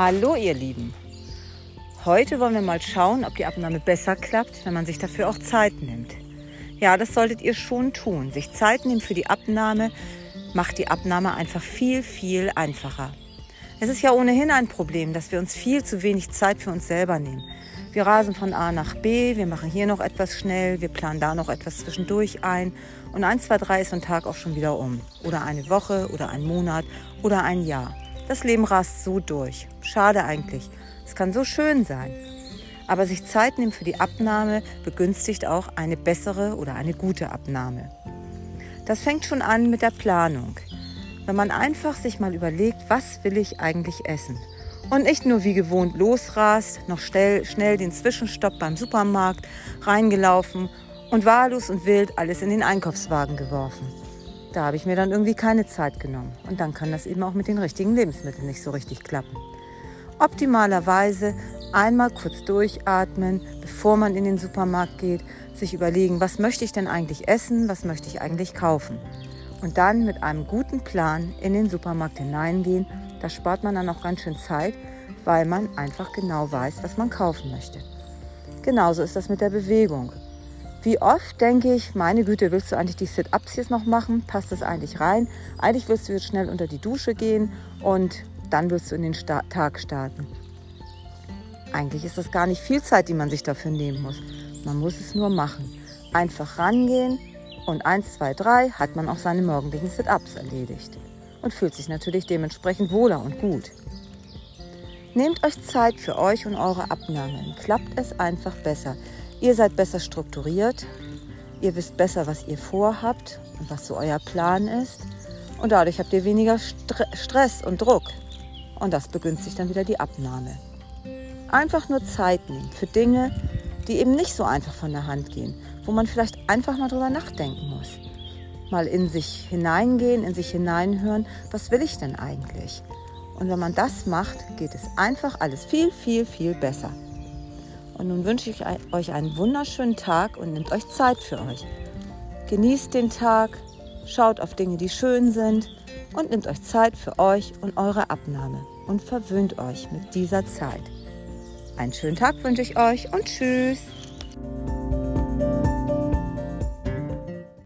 Hallo ihr Lieben. Heute wollen wir mal schauen, ob die Abnahme besser klappt, wenn man sich dafür auch Zeit nimmt. Ja, das solltet ihr schon tun. Sich Zeit nehmen für die Abnahme macht die Abnahme einfach viel, viel einfacher. Es ist ja ohnehin ein Problem, dass wir uns viel zu wenig Zeit für uns selber nehmen. Wir rasen von A nach B, wir machen hier noch etwas schnell, wir planen da noch etwas zwischendurch ein und 1, 2, 3 ist ein Tag auch schon wieder um. Oder eine Woche oder ein Monat oder ein Jahr. Das Leben rast so durch. Schade eigentlich. Es kann so schön sein. Aber sich Zeit nehmen für die Abnahme begünstigt auch eine bessere oder eine gute Abnahme. Das fängt schon an mit der Planung. Wenn man einfach sich mal überlegt, was will ich eigentlich essen? Und nicht nur wie gewohnt losrast, noch schnell, schnell den Zwischenstopp beim Supermarkt reingelaufen und wahllos und wild alles in den Einkaufswagen geworfen. Da habe ich mir dann irgendwie keine Zeit genommen. Und dann kann das eben auch mit den richtigen Lebensmitteln nicht so richtig klappen. Optimalerweise einmal kurz durchatmen, bevor man in den Supermarkt geht, sich überlegen, was möchte ich denn eigentlich essen, was möchte ich eigentlich kaufen. Und dann mit einem guten Plan in den Supermarkt hineingehen. Da spart man dann auch ganz schön Zeit, weil man einfach genau weiß, was man kaufen möchte. Genauso ist das mit der Bewegung. Wie oft denke ich, meine Güte, willst du eigentlich die Sit-Ups jetzt noch machen? Passt das eigentlich rein? Eigentlich willst du jetzt schnell unter die Dusche gehen und dann willst du in den Sta Tag starten. Eigentlich ist das gar nicht viel Zeit, die man sich dafür nehmen muss. Man muss es nur machen. Einfach rangehen und 1, 2, 3 hat man auch seine morgendlichen Sit-Ups erledigt und fühlt sich natürlich dementsprechend wohler und gut. Nehmt euch Zeit für euch und eure Abnahmen. Klappt es einfach besser. Ihr seid besser strukturiert, ihr wisst besser, was ihr vorhabt und was so euer Plan ist. Und dadurch habt ihr weniger St Stress und Druck. Und das begünstigt dann wieder die Abnahme. Einfach nur Zeit nehmen für Dinge, die eben nicht so einfach von der Hand gehen, wo man vielleicht einfach mal drüber nachdenken muss. Mal in sich hineingehen, in sich hineinhören, was will ich denn eigentlich? Und wenn man das macht, geht es einfach alles viel, viel, viel besser. Und nun wünsche ich euch einen wunderschönen Tag und nehmt euch Zeit für euch. Genießt den Tag, schaut auf Dinge, die schön sind und nehmt euch Zeit für euch und eure Abnahme und verwöhnt euch mit dieser Zeit. Einen schönen Tag wünsche ich euch und tschüss.